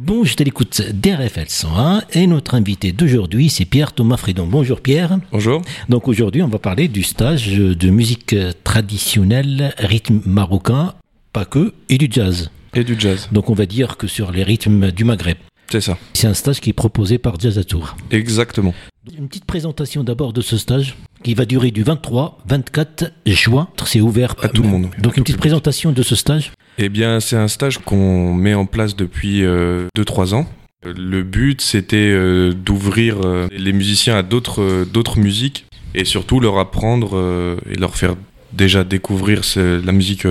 Bon, je à l'écoute d'RFL 101 et notre invité d'aujourd'hui, c'est Pierre Thomas Frédon. Bonjour Pierre. Bonjour. Donc aujourd'hui, on va parler du stage de musique traditionnelle, rythme marocain, pas que, et du jazz. Et du jazz. Donc on va dire que sur les rythmes du Maghreb. C'est ça. C'est un stage qui est proposé par Jazz à Tours. Exactement. Une petite présentation d'abord de ce stage qui va durer du 23 24 juin. C'est ouvert à tout le monde. Donc une petite présentation de ce stage. Eh bien, c'est un stage qu'on met en place depuis 2-3 euh, ans. Le but, c'était euh, d'ouvrir euh, les musiciens à d'autres d'autres musiques et surtout leur apprendre et leur faire déjà découvrir la musique,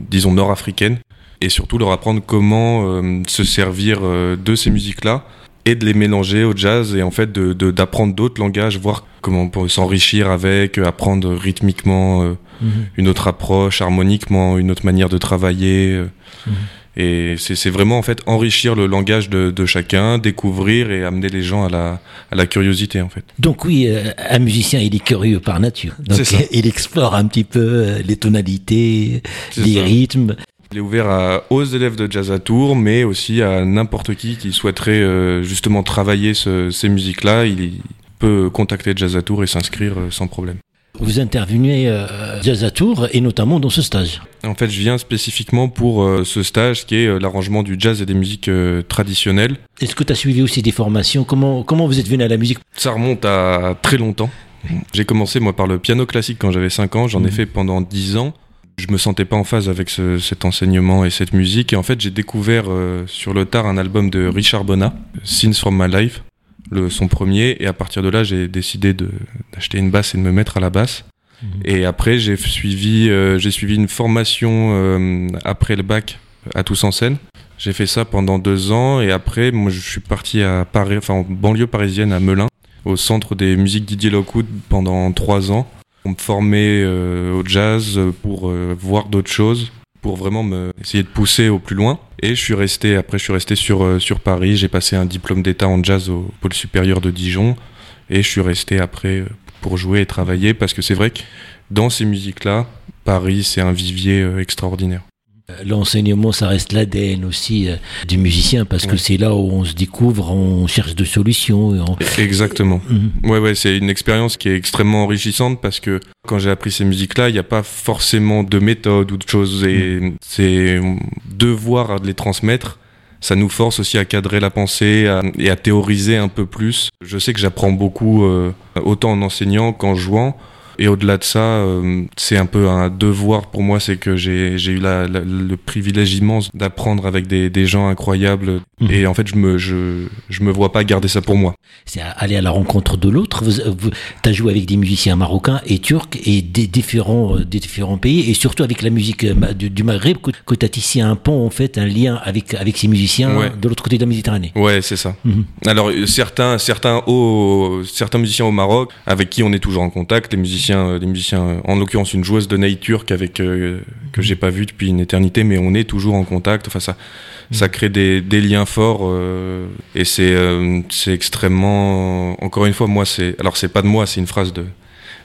disons, nord-africaine et surtout leur apprendre comment se servir de ces musiques-là et de les mélanger au jazz et en fait d'apprendre de, d'autres langages, voir comment on peut s'enrichir avec, apprendre rythmiquement euh, mhm. une autre approche, harmoniquement, une autre manière de travailler. Euh. Mhm. Et c'est vraiment en fait enrichir le langage de, de, chacun, découvrir et amener les gens à la, à la curiosité en fait. Donc oui, euh, un musicien il est curieux par nature. Donc il explore un petit peu les tonalités, les rythmes. Il est ouvert aux élèves de jazz à Tours, mais aussi à n'importe qui qui souhaiterait euh, justement travailler ces musiques-là. Il, peut contacter Jazz à Tours et s'inscrire euh, sans problème. Vous intervenez euh, Jazz à Tours et notamment dans ce stage. En fait, je viens spécifiquement pour ce stage qui est l'arrangement du jazz et des musiques traditionnelles. Est-ce que tu as suivi aussi des formations? Comment, comment vous êtes venu à la musique? Ça remonte à très longtemps. J'ai commencé moi par le piano classique quand j'avais 5 ans, j'en ai mhm. fait pendant 10 ans je me sentais pas en phase avec cet enseignement et cette musique. Et en fait, j'ai découvert euh, sur le tard un album de Richard Bonnat, Scenes from My Life, le, son premier. Et à partir de là, j'ai décidé d'acheter une basse et de me mettre à la basse. Mhm. Et après, j'ai suivi, euh, j'ai suivi une formation euh, après le bac à Tous en Seine. J'ai fait ça pendant deux ans et après, moi, je suis parti à Paris, enfin en banlieue parisienne à Melun, au centre des musiques Didier Lockwood pendant trois ans pour me former euh, au jazz, pour euh, voir d'autres choses, pour vraiment me essayer de pousser au plus loin. Et je suis resté, après je suis resté sur, euh, sur Paris, j'ai passé un diplôme d'état en jazz au pôle supérieur de Dijon, et je suis resté après pour jouer et travailler, parce que c'est vrai que dans ces musiques-là, Paris c'est un vivier extraordinaire. Euh, l'enseignement, ça reste l'ADN aussi euh, du musicien parce que c'est là où on se découvre, on cherche de solutions. Exactement. Mhm. Ouais, ouais, c'est une expérience qui est extrêmement enrichissante parce que quand j'ai appris ces musiques-là, il n'y a pas forcément de méthode ou de choses et mhm. c'est devoir de les transmettre. Ça nous force aussi à cadrer la pensée et à théoriser un peu plus. Je sais que j'apprends beaucoup euh, autant en enseignant qu'en jouant. Et au-delà de ça, euh, c'est un peu un devoir pour moi, c'est que j'ai eu la, le privilège immense d'apprendre avec des, des, gens incroyables. Mhm. Et en fait, je me, je, je me vois pas garder ça pour moi. C'est aller à la rencontre de l'autre. Tu as joué avec des musiciens marocains et turcs et des différents, euh, des différents pays, et surtout avec la musique euh, du, Maghreb, que, tu as tissé un pont, en fait, un lien avec, avec ces musiciens de l'autre côté de la Méditerranée. Ouais, c'est ça. Mhm. Alors, certains, certains, au, certains musiciens au Maroc, avec qui on est toujours en contact, les musiciens euh, des musiciens, euh, en l'occurrence une joueuse de naï turc avec euh, que j'ai pas vu depuis une éternité, mais on est toujours en contact. Enfin, ça, ça crée des, des liens forts et c'est c'est extrêmement. Encore une fois, moi, c'est alors c'est pas de moi, c'est une phrase de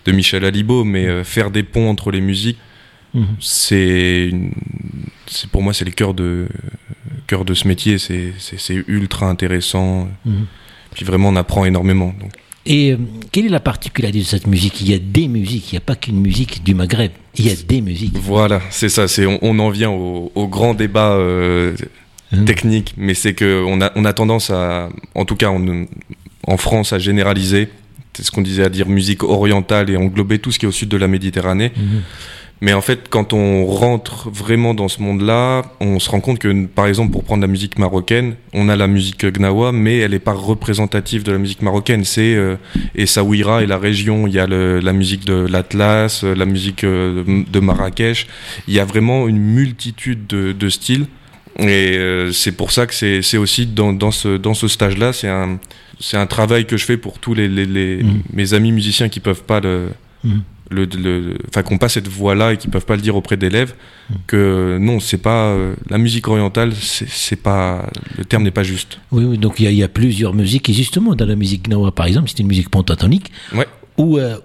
de Michel Alibo, mais faire des ponts entre les musiques, mhm. c'est c'est pour moi c'est le cœur de cœur de ce métier. C'est c'est ultra intéressant. Mhm. Puis vraiment, on apprend énormément. Donc. Et euh, quelle est la particularité de cette musique? Il y a des musiques, il n'y a pas qu'une musique du Maghreb, il y a des musiques. Voilà, c'est ça, c'est, on, en vient au, grand débat euh, hein? technique, mais c'est qu'on a, on a tendance à, en tout cas en France, à généraliser, c'est ce qu'on disait à dire musique orientale et englober tout ce qui est au sud de la Méditerranée. Mhm. Mais en fait, quand on rentre vraiment dans ce monde-là, on se rend compte que, par exemple, pour prendre la musique marocaine, on a la musique gnawa, mais elle n'est pas représentative de la musique marocaine. C'est euh, Essaouira et la région. Il y a le, la musique de l'Atlas, la musique euh, de Marrakech. Il y a vraiment une multitude de, de styles. Et euh, c'est pour ça que c'est aussi dans, dans ce, dans ce stage-là, c'est un, un travail que je fais pour tous les, les, les mmh. mes amis musiciens qui peuvent pas le, mmh le, enfin qu'on passe cette voie-là et qu'ils peuvent pas le dire auprès d'élèves que non c'est pas euh, la musique orientale c'est pas le terme n'est pas juste oui, oui donc il y, a plusieurs musiques et justement dans la musique gnawa par exemple c'est une musique pentatonique ouais. Ou, euh,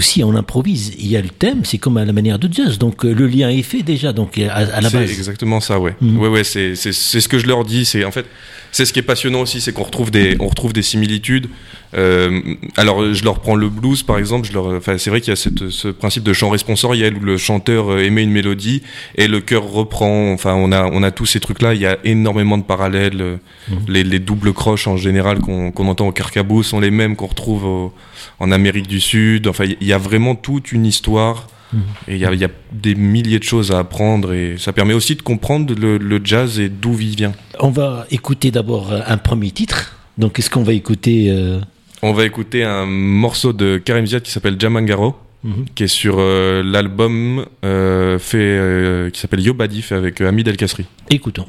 si on improvise, il y a le thème, c'est comme à la manière de jazz. Donc euh, le lien est fait déjà, donc à, la base. C'est exactement ça, ouais. Mhm. Ouais, ouais, c'est ce que je leur dis. C'est en fait, c'est ce qui est passionnant aussi, c'est qu'on retrouve des, on retrouve des similitudes. Euh, alors, je leur prends le blues, par exemple. Je leur, enfin, c'est vrai qu'il y a cette, ce principe de chant responsoriel où le chanteur euh, émet une mélodie et le chœur reprend. Enfin, on a, on a tous ces trucs-là. Il y a énormément de parallèles. Euh, mhm. Les, les, doubles croches en général qu'on entend au carcabou sont les mêmes qu'on retrouve en Amérique du Sud. Enfin, il y a vraiment toute une histoire. Mhm. Et il y, y, a des milliers de choses à apprendre et ça permet aussi de comprendre le, le jazz et d'où il vient. On va écouter d'abord un premier titre. Donc, qu'est-ce qu'on va écouter on va écouter un morceau de Karim Ziad qui s'appelle Jamangaro, mhm. qui est sur euh, l'album euh, fait euh, qui s'appelle Yobadi, fait avec Hamid El Kasri. Écoutons.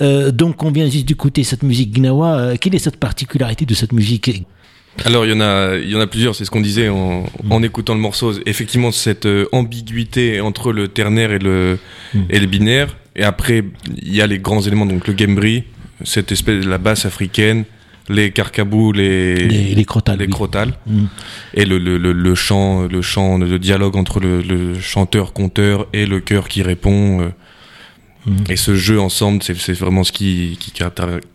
Donc on vient juste d'écouter cette musique gnawa. quelle est cette particularité de cette musique? Alors il y en a, il y en a plusieurs. C'est ce qu'on disait en, en, écoutant le morceau. Effectivement, cette ambiguïté entre le ternaire et le mm. et le binaire. Et après, il y a les grands éléments, donc le gambri, cette espèce de la basse africaine, les carcabous, les, les, les crotales. Les crotales. Mm. Et le, le, le, chant, le chant, le dialogue entre le, le chanteur-conteur et le chœur qui répond. Mhm. Et ce jeu ensemble, c'est vraiment ce qui, qui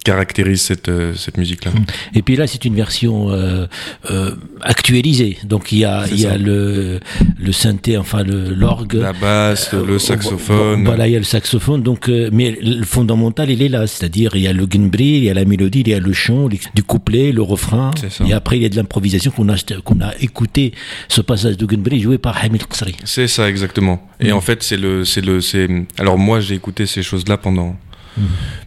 caractérise cette, euh, cette musique-là. Mhm. Et puis là, c'est une version euh, euh, actualisée. Donc il y a, il y a le, le synthé, enfin l'orgue. La basse, le saxophone. Voilà, il y a le saxophone. Donc, mais le fondamental, il est là. C'est-à-dire, il y a le gunbri, il y a la mélodie, il y a le chant, du couplet, le refrain. Et après, il y a de l'improvisation qu'on a, qu'on a écouté ce passage de gunbri joué par Hamid Qasri. C'est ça, exactement. Et mhm. en fait, c'est le, c'est le, c'est. Alors moi, j'ai écouté ces choses-là pendant, mmh.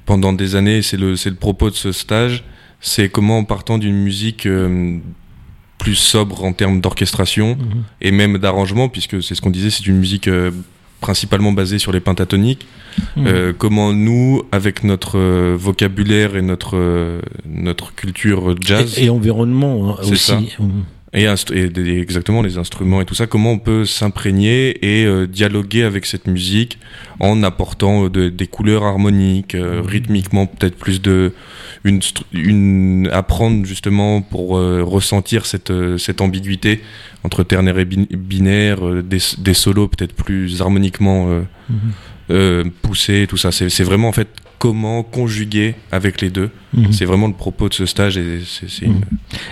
pendant des années. C'est le, le propos de ce stage. C'est comment, en partant d'une musique euh, plus sobre en termes d'orchestration mmh. et même d'arrangement, puisque c'est ce qu'on disait, c'est une musique euh, principalement basée sur les pentatoniques. Mmh. Euh, comment nous, avec notre vocabulaire et notre, notre culture jazz. Et, environnement hein, aussi. Et, exactement les instruments et tout ça, comment on peut s'imprégner et euh, dialoguer avec cette musique en apportant euh, des couleurs harmoniques, euh, mhm. rythmiquement peut-être plus de une, une apprendre justement pour ressentir cette cette ambiguïté entre ternaire et binaire, des, des solos peut-être plus harmoniquement mhm. poussés, tout ça. C'est vraiment en fait comment conjuguer avec les deux. Mhm. C'est vraiment le propos de ce stage. Et,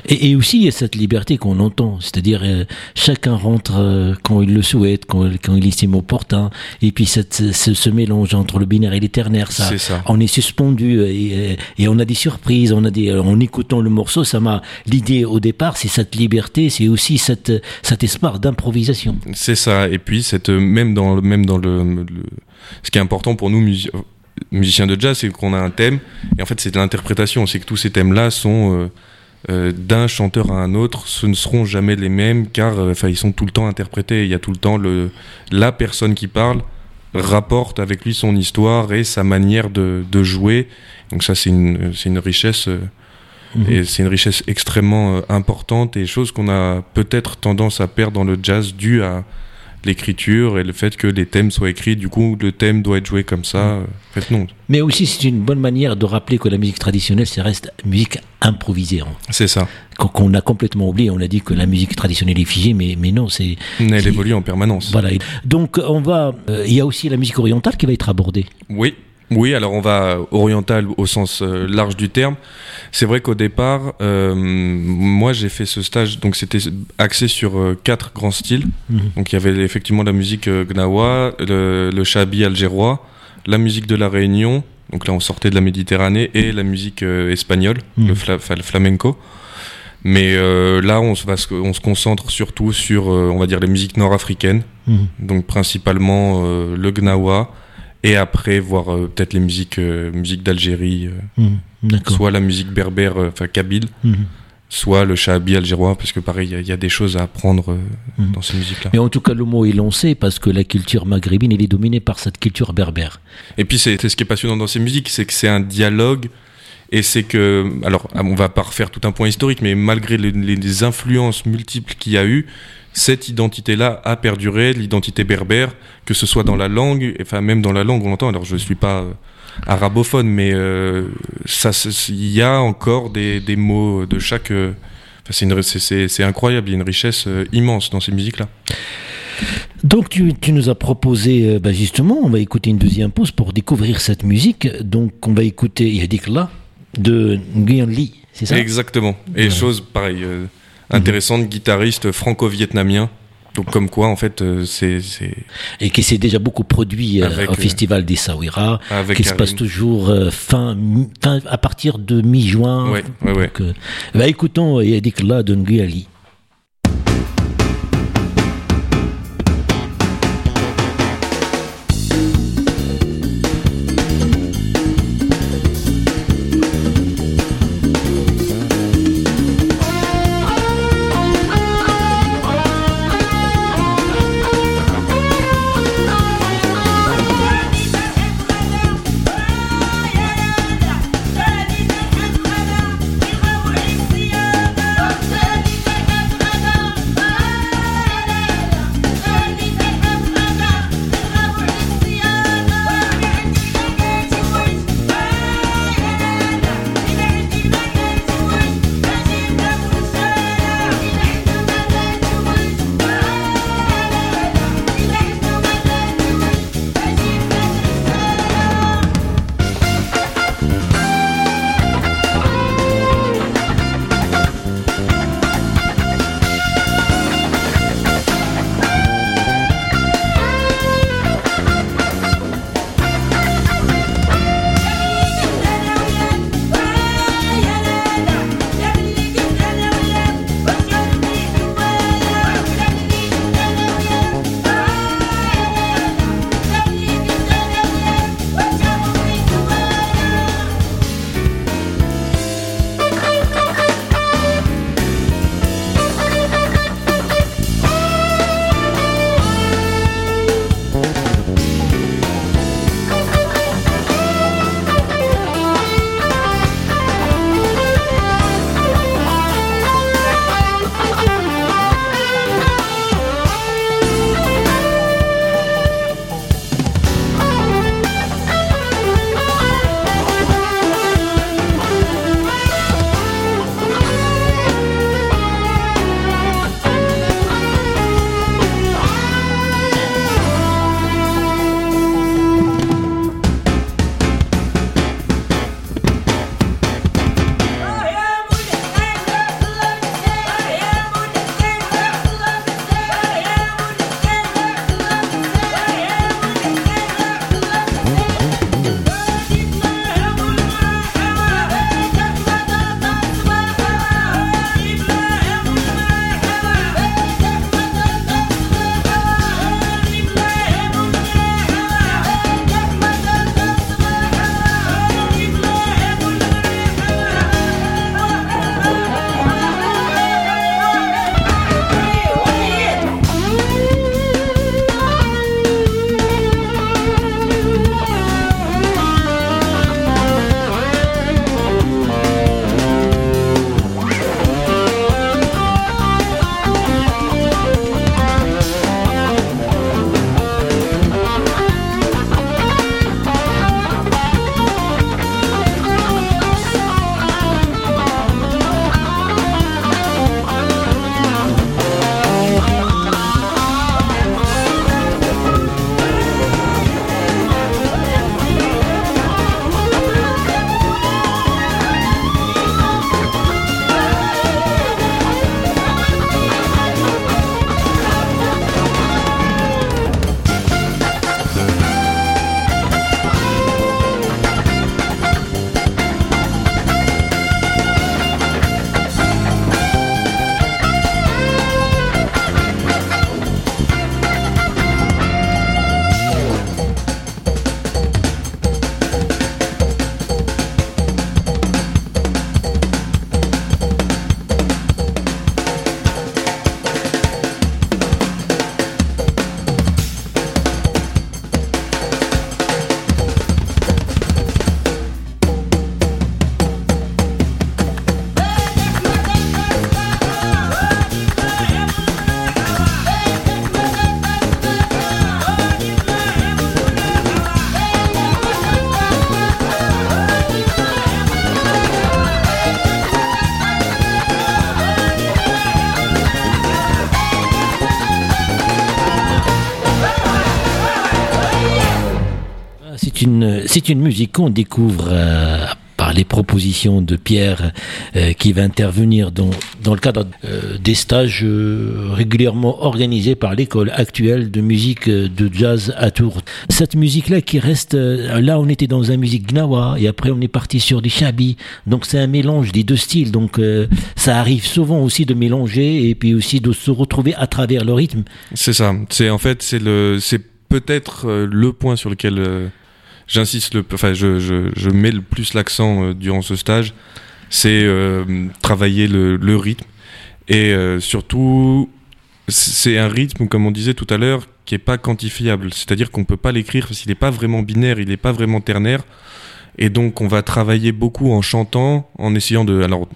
et, aussi, il y a cette liberté qu'on entend, c'est-à-dire euh, chacun rentre euh, quand il le souhaite, quand, quand il estime opportun, et puis cette, ce, mélange entre le binaire et l'éternaire, ça, ça, on est suspendu euh, et, et, on a des surprises, on a des, en écoutant le morceau, ça m'a l'idée au départ, c'est cette liberté, c'est aussi cette, cet espoir d'improvisation. C'est ça, et puis cette, même dans, même dans le, le ce qui est important pour nous, musicien de jazz, c'est qu'on a un thème, et en fait c'est de l'interprétation, c'est que tous ces thèmes-là sont euh, euh, d'un chanteur à un autre, ce ne seront jamais les mêmes, car euh, enfin ils sont tout le temps interprétés, il y a tout le temps le, la personne qui parle rapporte avec lui son histoire et sa manière de, de jouer, donc ça c'est une, une richesse... Mhm. Et c'est une richesse extrêmement importante et chose qu'on a peut-être tendance à perdre dans le jazz dû à, l'écriture et le fait que les thèmes soient écrits, du coup le thème doit être joué comme ça. En fait, non. Mais aussi c'est une bonne manière de rappeler que la musique traditionnelle, ça reste musique improvisée. Hein. C'est ça. Qu'on a complètement oublié, on a dit que la musique traditionnelle est figée, mais, mais non, c'est... Elle évolue en permanence. Voilà. Donc on va... Euh, il y a aussi la musique orientale qui va être abordée. Oui, oui, alors on va oriental au sens euh, large du terme. C'est vrai qu'au départ, euh, moi j'ai fait ce stage, donc c'était axé sur euh, quatre grands styles. Mhm. Donc il y avait effectivement la musique gnawa, le, le shabi algérois, la musique de la Réunion, donc là on sortait de la Méditerranée, et la musique espagnole, mhm. le, flamenco. Mais là, on se, va, on se concentre surtout sur, on va dire, les musiques nord-africaines, mhm. donc principalement le gnawa, et après voir euh, peut-être les musiques, euh, musiques d'Algérie, euh, mmh, soit la musique berbère, enfin kabyle, mmh. soit le shahabi algérois, parce que pareil, il y, a des choses à apprendre mmh. dans ces musiques-là. Mais en tout cas, le mot est lancé parce que la culture maghrébine, elle est dominée par cette culture berbère. Et puis, c'est ce qui est passionnant dans ces musiques, c'est que c'est un dialogue. Et c'est que, alors, on va pas refaire tout un point historique, mais malgré les, les influences multiples qu'il y a eu, cette identité-là a perduré, l'identité berbère, que ce soit dans la langue, enfin même dans la langue, on entend. Alors je ne suis pas euh, arabophone, mais euh, il y a encore des, des, mots de chaque. Euh, c'est incroyable, il y a une richesse immense dans ces musiques-là. Donc tu, tu, nous as proposé, bah justement, on va écouter une deuxième pause pour découvrir cette musique. Donc on va écouter Yadik là de Nguyen Lee, c'est ça? Exactement. Et chose pareille intéressante, guitariste franco-vietnamien. Donc comme quoi, en fait, euh, c'est... Et qui s'est déjà beaucoup produit euh, au euh, Festival des Sawira, qui se passe toujours fin, fin, à partir de mi-juin. Ouais, ouais, ouais. bah, écoutons Yadik La de Nguyali. une, c'est une musique qu'on découvre euh, par les propositions de Pierre euh, qui va intervenir dans, dans le cadre euh, des stages régulièrement organisés par l'école actuelle de musique de jazz à Tours. Cette musique-là qui reste, là on était dans un musique gnawa et après on est parti sur des chabi. Donc c'est un mélange des deux styles. Donc ça arrive souvent aussi de mélanger et puis aussi de se retrouver à travers le rythme. C'est ça. C'est en fait c'est le c'est peut-être le point sur lequel j'insiste le enfin je, je, je mets le plus l'accent euh, durant ce stage, c'est euh, travailler le, le rythme et euh, surtout c'est un rythme comme on disait tout à l'heure qui est pas quantifiable, c'est-à-dire qu'on peut pas l'écrire parce qu'il n'est pas vraiment binaire, il n'est pas vraiment ternaire. Et donc on va travailler beaucoup en chantant, en essayant de alors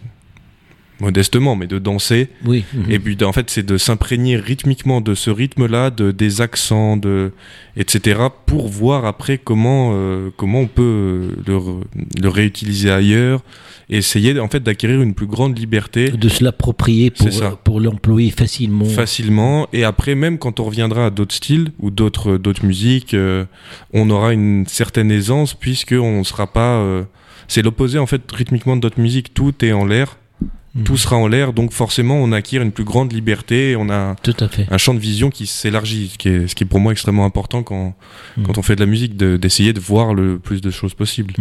modestement mais de danser Oui. et puis en fait, c'est de s'imprégner rythmiquement de ce rythme-là, de des accents, de etc. pour voir après comment euh, comment on peut euh, le, le réutiliser ailleurs et essayer en fait d'acquérir une plus grande liberté de se l'approprier pour, ça. pour l'employer facilement. facilement et après même quand on reviendra à d'autres styles ou d'autres d'autres musiques, euh, on aura une certaine aisance puisque on sera pas euh, c'est l'opposé en fait rythmiquement de d'autres musiques, tout est en l'air, Mhm. tout sera en l'air donc forcément on acquiert une plus grande liberté, on a Tout à fait. un champ de vision qui s'élargit, ce qui est, ce qui est pour moi extrêmement important quand, Mm. quand on fait de la musique, de- d'essayer de, voir le plus de choses possibles.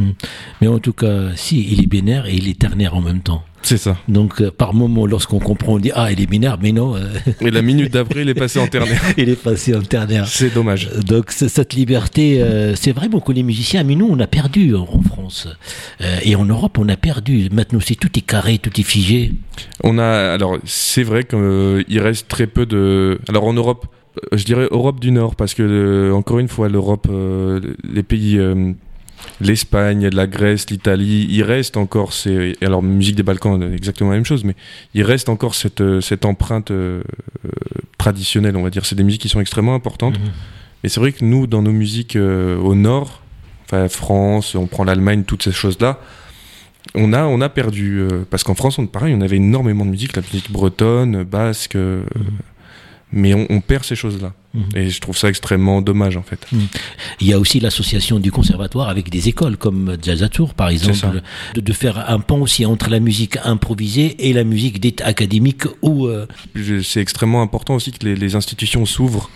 Mais en tout cas, si, il est binaire et il est ternaire en même temps. C'est ça. Donc, euh, par moment, lorsqu'on comprend, on dit Ah, il est binaire, mais non, euh, Et la minute d'après, il est passé en ternaire. il est passé en ternaire. C'est dommage. Euh, Donc, cette liberté, euh, c'est vraiment que les musiciens, mais nous, on a perdu en, France. Euh, et en Europe, on a perdu. Maintenant, c'est tout est carré, tout est figé. On a, alors, c'est vrai qu'il reste très peu de. Alors, en Europe, euh, je dirais Europe du Nord, parce que, euh, encore une fois, l'Europe, euh, les pays. L'Espagne, la Grèce, l'Italie, il reste encore ces. Alors, musique des Balkans, exactement la même chose, mais il reste encore cette, euh, cette empreinte euh, euh, traditionnelle, on va dire. C'est des musiques qui sont extrêmement importantes. Mhm. Mais c'est vrai que nous, dans nos musiques euh, au nord, enfin France, on prend l'Allemagne, toutes ces choses-là, on a, on a perdu. euh, parce qu'en France, on, pareil, on avait énormément de musique, la musique bretonne, basque, Mhm. Mais on, on perd ces choses-là. Mhm. Et je trouve ça extrêmement dommage, en fait. Il y a aussi l'association du conservatoire avec des écoles comme Jazz à Tours, par exemple, de, de faire un pont aussi entre la musique improvisée et la musique dite académique euh, C'est extrêmement important aussi que les, les institutions s'ouvrent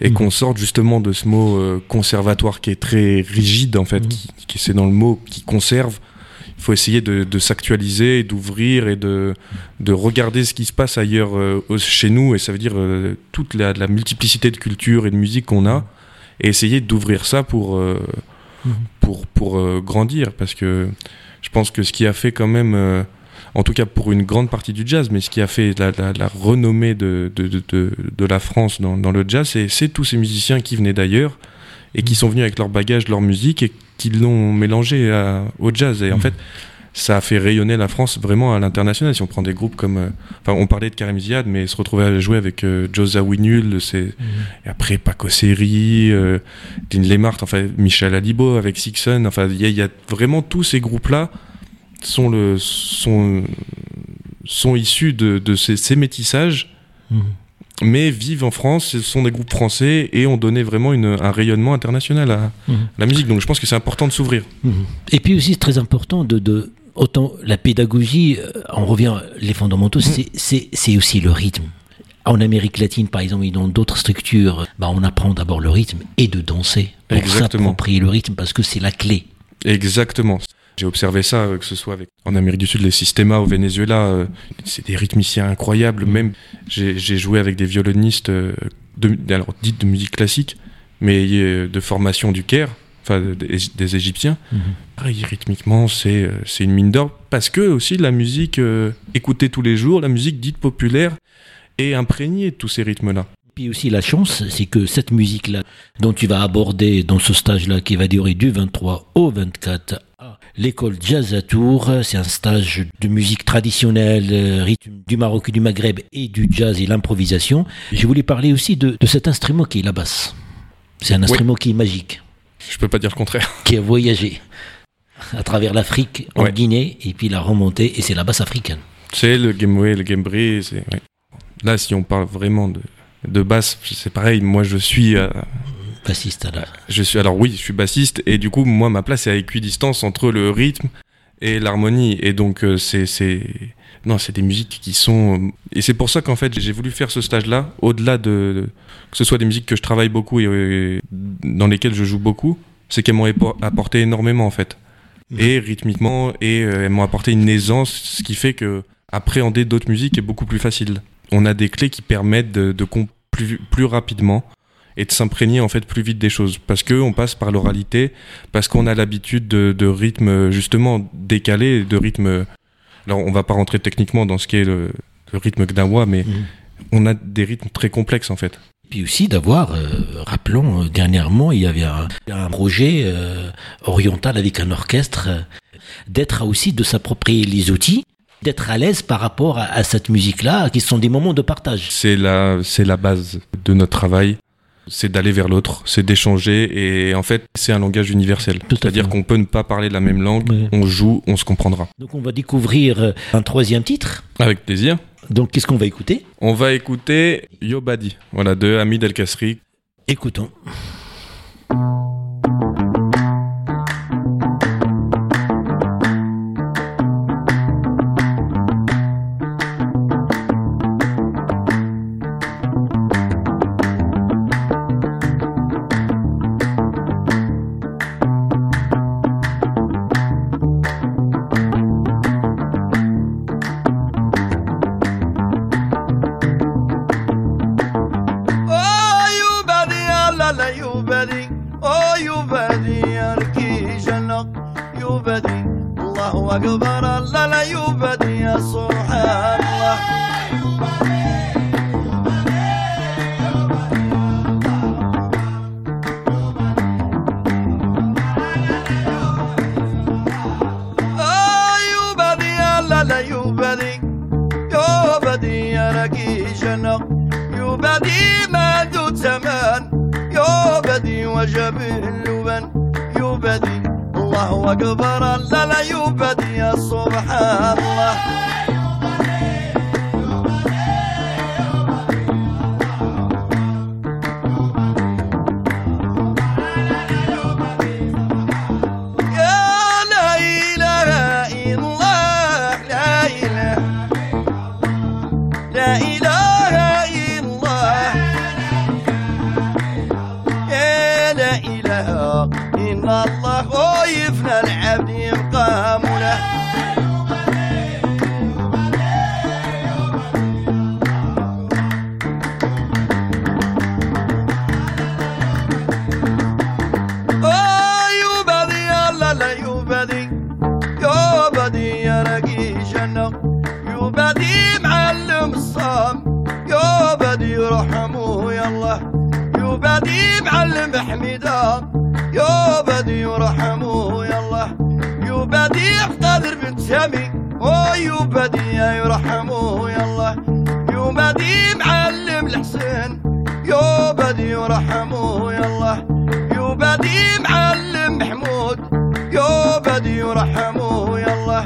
et Mhm. qu'on sorte justement de ce mot euh, conservatoire qui est très rigide, en fait, Mhm. qui, qui c'est dans le mot qui conserve. Il faut essayer de, de s'actualiser, et d'ouvrir et de, de regarder ce qui se passe ailleurs euh, chez nous. Et ça veut dire euh, toute la, la multiplicité de cultures et de musique qu'on a. Et essayer d'ouvrir ça pour, euh, pour, pour grandir. Parce que je pense que ce qui a fait quand même, en tout cas pour une grande partie du jazz, mais ce qui a fait la, la, la renommée de, la France dans, dans le jazz, c'est- c'est tous ces musiciens qui venaient d'ailleurs et qui sont venus avec leur bagage, leur musique et qui l'ont mélangé à- au jazz. Et en Mhm. fait, ça a fait rayonner la France vraiment à l'international. Si on prend des groupes comme, euh, enfin, on parlait de Karim Ziad, mais se retrouver à jouer avec euh, Joe Zawinul, c'est et après Paco Seri, euh, Dean Lemart, enfin Michel Alibo avec Sixon, enfin il y, a- il y a vraiment tous ces groupes-là sont le sont sont issus de, de ces, ces métissages, Mhm. Mais vivent en France. Ce sont des groupes français et ont donné vraiment une, un rayonnement international à Mhm. la musique. Donc je pense que c'est important de s'ouvrir. Mhm. Et puis aussi, c'est très important de, de autant la pédagogie, euh, on revient les fondamentaux, c'est- c'est c'est aussi le rythme. En Amérique latine, par exemple, et dans d'autres structures, bah, on apprend d'abord le rythme et de danser pour Exactement. s'approprier le rythme parce que c'est la clé. Exactement. J'ai observé ça, euh, que ce soit avec, en Amérique du Sud, les Systema au Venezuela, euh, c'est des rythmiciens incroyables. Même, j'ai joué avec des violonistes, euh, de, alors dites de musique classique, mais de formation du Caire, enfin des, des Égyptiens. Pareil, rythmiquement, c'est c'est une mine d'or parce que aussi la musique euh, écoutée tous les jours, la musique dite populaire, est imprégnée de tous ces rythmes-là. Puis aussi la chance, c'est que cette musique-là, dont tu vas aborder dans ce stage-là, qui va durer du 23 au 24 à l'école Jazz à Tours, c'est un stage de musique traditionnelle, euh, rythme du Maroc du Maghreb et du jazz et l'improvisation. Je voulais parler aussi de, de cet instrument qui est la basse. C'est un instrument qui est magique, Je peux pas dire le contraire. qui a voyagé à travers l'Afrique, en Ouais. Guinée, et puis il a remonté, et c'est la basse africaine. C'est le gameway, le ouais. Là, si on parle vraiment de, de basse, c'est pareil. Moi, je suis à Bassiste alors. Je suis alors oui, je suis bassiste et du coup moi ma place est à équidistance entre le rythme et l'harmonie et donc euh, c'est c'est non c'est des musiques qui sont et c'est pour ça qu'en fait j'ai voulu faire ce stage là au-delà de, que ce soit des musiques que je travaille beaucoup et, dans lesquelles je joue beaucoup c'est qu'elles m'ont apporté énormément en fait mmh. et rythmiquement et euh, elles m'ont apporté une aisance ce qui fait que appréhender d'autres musiques est beaucoup plus facile on a des clés qui permettent de, de plus, plus rapidement et de s'imprégner en fait plus vite des choses parce que on passe par l'oralité parce qu'on a l'habitude de, de rythme justement décalé de rythme alors on va pas rentrer techniquement dans ce qu'est le, le rythme gnawa mais mmh. on a des rythmes très complexes en fait puis aussi d'avoir, euh, rappelons, euh, dernièrement, il y avait un, un projet euh, oriental avec un orchestre, d'être aussi de s'approprier les outils d'être à l'aise par rapport à, à cette musique-là, qui sont des moments de partage. C'est la, c'est la base de notre travail. C'est d'aller vers l'autre, c'est d'échanger et en fait c'est un langage universel. C'est-à-dire qu'on peut ne pas parler la même langue, oui. on joue, on se comprendra. Donc on va découvrir euh, un troisième titre. Avec plaisir. Donc qu'est-ce qu'on va écouter? On va écouter Yobadi, voilà, de Hamid El Kasri. Écoutons. حبيب علم حميدة يا بدي يرحمه يلا يا بدي قادر بنت سامي يا بدي يرحمه يلا يا بدي معلم الحسين يا بدي يرحمه يلا يا بدي معلم محمود يا بدي يرحمه يلا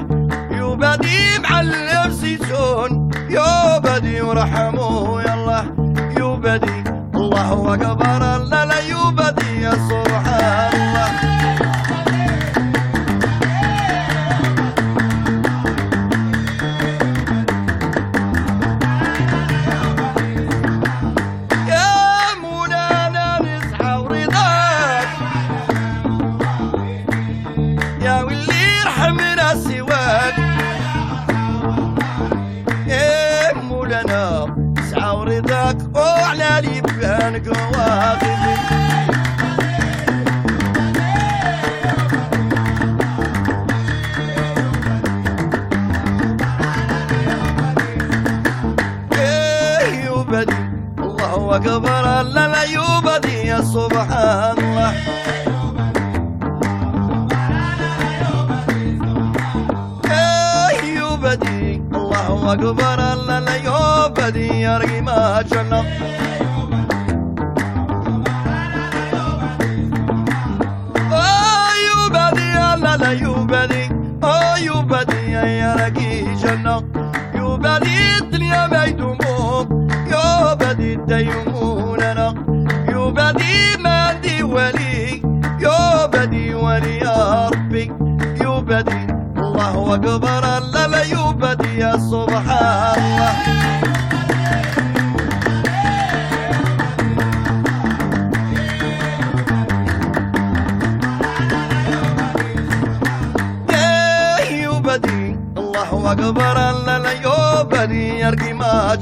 يا بدي معلم سيسون يا بدي يرحمه يلا يا بدي الله وقبر لا لا يبدي صبحان الله ولا العيوب دي يا سبحان الله. إيه الله أكبر. لا العيوب دي إيه إيه يا ريما جنة. عيوب دي لا العيوب دي عيوب دي يا رقي جنة. عيوب دي الدنيا بيدوم ديمون نق. يو بدي ما عندي ولي يو بدي ولي يا ربي. يو بدي الله أكبر لا لا يو بدي يا سبحان الله. الله أكبر لا لا يوبني يرقي ما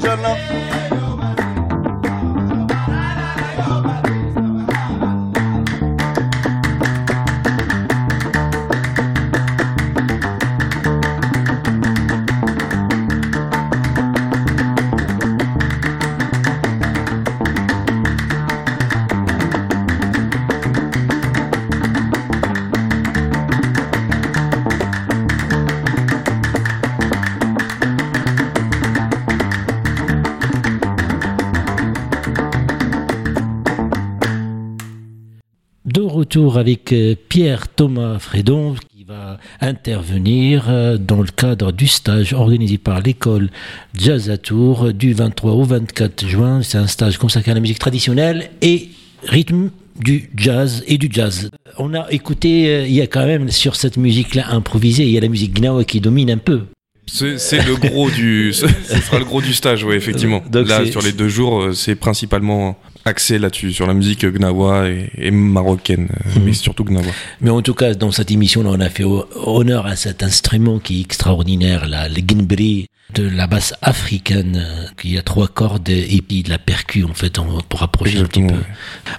retour avec euh, Pierre Thomas Frédon qui va intervenir euh, dans le cadre du stage organisé par l'école Jazz à Tours du 23 au 24 juin. C'est un stage consacré à la musique traditionnelle et rythme du jazz et du jazz. On a écouté, euh, il y a quand même sur cette musique-là improvisée, il y a la musique gnawa qui domine un peu. C'est le gros du, ce sera le gros du stage, oui, effectivement. Donc là, sur les deux jours, c'est principalement axé là-dessus, sur la musique gnawa et, et marocaine, euh, Mhm. mais surtout gnawa. Mais en tout cas, dans cette émission-là, on a fait ho- honneur à cet instrument qui est extraordinaire, la, le ginbri de la basse africaine, euh, qui a trois cordes et puis de la percu, en fait, on, pour approcher un petit Exactement,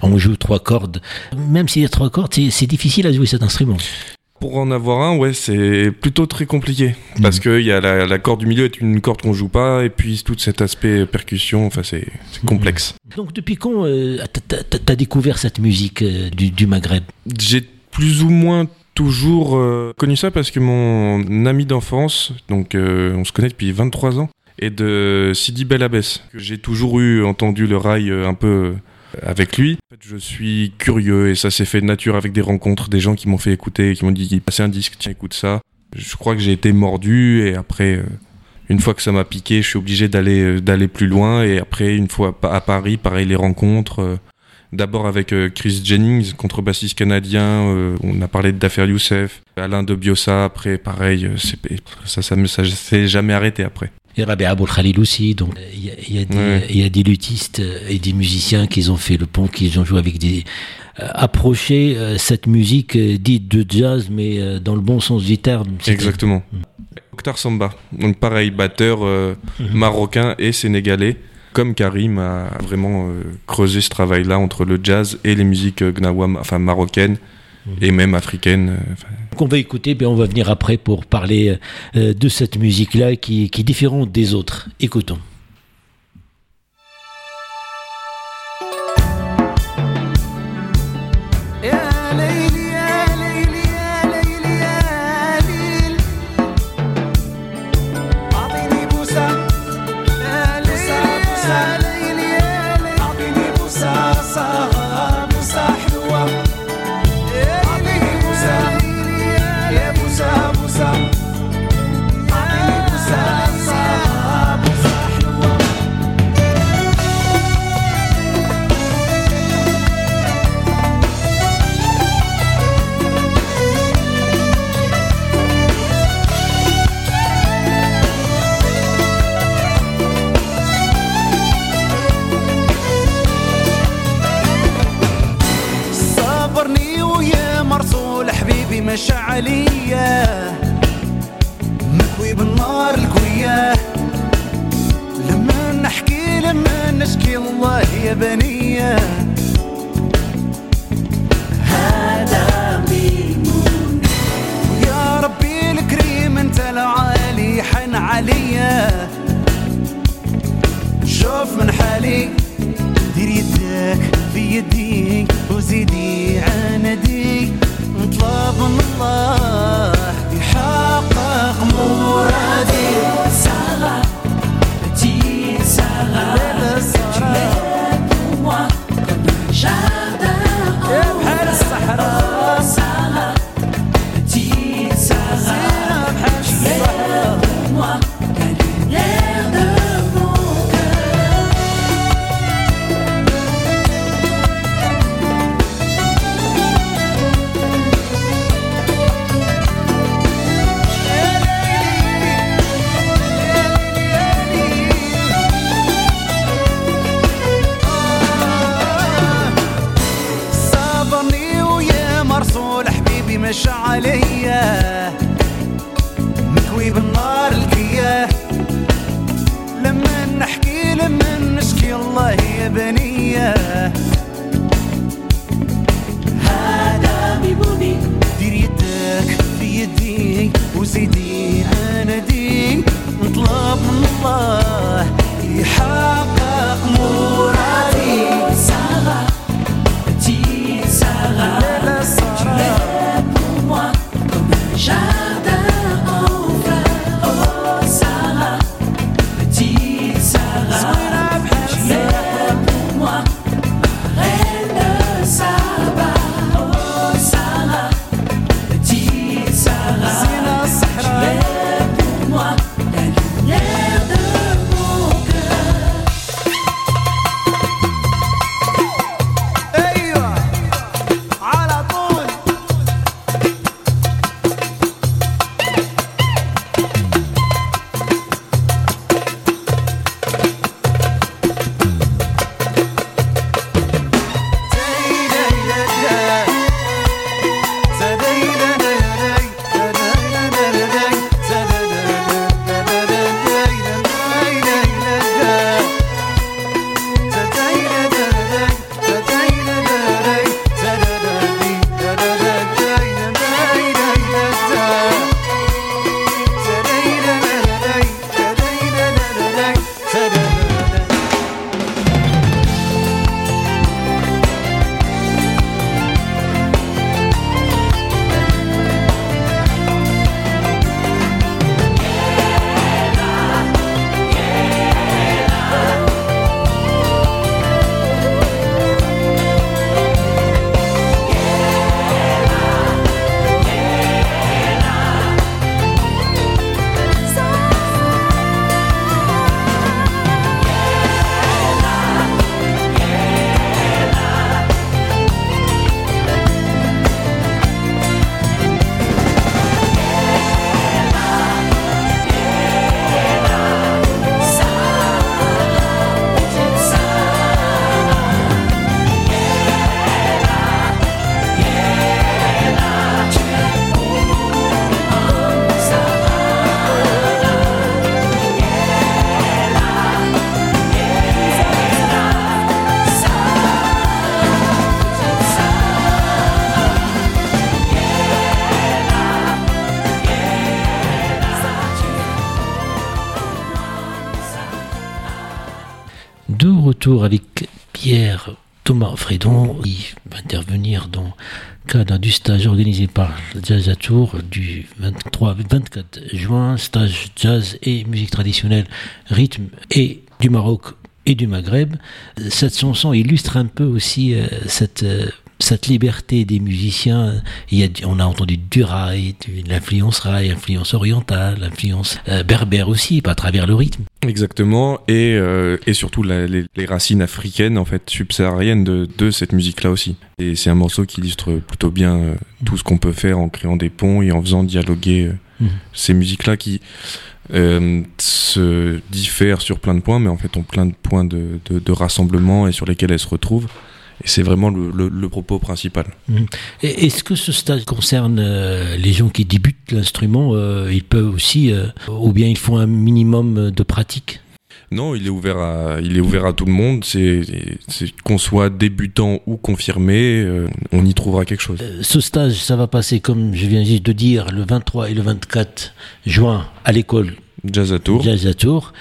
peu. On joue trois cordes. Même s'il y a trois cordes, c'est difficile à jouer cet instrument. Pour en avoir un, ouais, c'est plutôt très compliqué. Parce que il y a la, la corde du milieu est une corde qu'on joue pas, et puis tout cet aspect percussion, enfin, c'est c'est complexe. Donc depuis quand euh, t'as- découvert cette musique euh, du, du Maghreb? J'ai plus ou moins toujours euh, connu ça parce que mon ami d'enfance, donc euh, on se connaît depuis 23 ans, est de Sidi Bel Abbès. que J'ai toujours eu entendu le rail euh, un peu euh, avec lui. Je suis curieux et ça s'est fait de nature avec des rencontres, des gens qui m'ont fait écouter, qui m'ont dit passer un disque, tiens écoute ça. Je crois que j'ai été mordu et après, euh, une fois que ça m'a piqué, je suis obligé d'aller euh, d'aller plus loin et après une fois à Paris, pareil les rencontres. euh, D'abord avec Chris Jennings, contrebassiste canadien, on a parlé Dafer Youssef, Alain de Biossa, après pareil, ça ça ça s'est jamais arrêté après. Et Rabbi Aboul Khalil aussi, donc il y, a- il y a des- Ouais. il y a des luthistes euh, et des musiciens qui ont fait le pont, qui ont joué avec des... euh, approcher euh, cette musique euh, dite de jazz, mais dans le bon sens du terme. Exactement. Mokhtar Samba, donc pareil, batteur Mhm. marocain et sénégalais, comme Karim a vraiment creusé ce travail-là entre le jazz et les musiques gnawa, enfin marocaines Mhm. et même africaines. enfin, Donc on va écouter, puis on va venir après pour parler euh, de cette musique-là qui est différente des autres. Écoutons. Stage organisé par Jazz à Tours du 23-24 juin, stage jazz et musique traditionnelle, rythme et du Maroc et du Maghreb. Cette chanson illustre un peu aussi euh, cette euh, cette liberté des musiciens, il y a, on a entendu du rail, de l'influence rail, l'influence orientale, l'influence euh, berbère aussi, à travers le rythme. Exactement, et, euh, et surtout la- les, les racines africaines, en fait, subsahariennes de, de cette musique-là aussi. Et c'est un morceau qui illustre plutôt bien euh, tout ce qu'on peut faire en créant des ponts et en faisant dialoguer Mhm. ces musiques-là qui euh, se diffèrent sur plein de points, mais en fait ont plein de points de, de, de rassemblement et sur lesquels elles se retrouvent. Et c'est vraiment le, le, le propos principal. Et Est-ce que ce stage concerne euh, les gens qui débutent l'instrument euh, Ils peuvent aussi, euh, ou bien ils font un minimum de pratique? Non, il est ouvert à, il est ouvert à tout le monde. C'est, qu'on soit débutant ou confirmé, euh, on y trouvera quelque chose. Ce stage, ça va passer, comme je viens juste de dire, le 23 et le 24 juin à l'école Jazz à Tours. Jazz à Tours.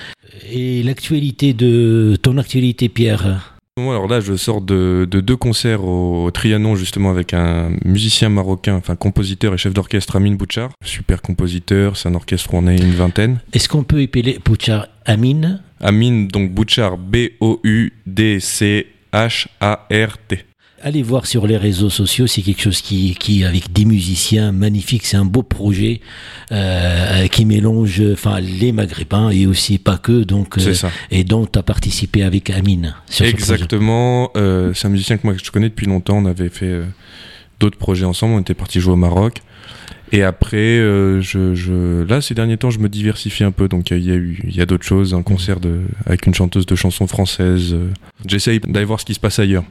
Et l'actualité de ton actualité, Pierre? Alors là, je sors de, de deux concerts au, au Trianon, justement, avec un musicien marocain, enfin compositeur et chef d'orchestre, Amin Bouchar. Super compositeur, c'est un orchestre où on est une vingtaine. Est-ce qu'on peut épeler Pouchar Amin? Amin, donc Bouchar, B-O-U-D-C-H-A-R-T. Allez voir sur les réseaux sociaux, c'est quelque chose qui, qui avec des musiciens magnifiques, c'est un beau projet euh, qui mélange enfin les Maghrébins et aussi pas que donc euh, ça. et dont tu as participé avec Amine sur. Exactement. Euh, c'est un musicien que moi je connais depuis longtemps. On avait fait d'autres projets ensemble. On était parti jouer au Maroc. Et après, euh, je, je, là, ces derniers temps, je me diversifie un peu. Donc, il y a eu, il y a d'autres choses, un concert de, avec une chanteuse de chansons françaises. euh. J'essaye d'aller voir ce qui se passe ailleurs.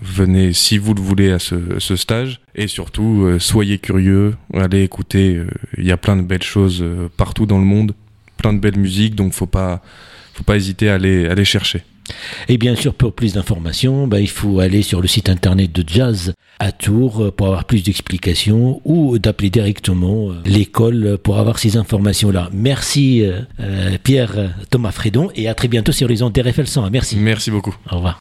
Venez, si vous le voulez, à ce, ce stage. Et surtout, euh, soyez curieux, allez écouter. euh, Il y a plein de belles choses partout dans le monde, plein de belles musiques. Donc, faut pas, faut pas hésiter à aller, à aller chercher. Et bien sûr, pour plus d'informations, bah, il faut aller sur le site internet de Jazz à Tours euh, pour avoir plus d'explications ou d'appeler directement euh, l'école pour avoir ces informations-là. Merci euh, Pierre Thomas Frédon et à très bientôt sur les ondes d'RFL 100. Merci. Merci beaucoup. Au revoir.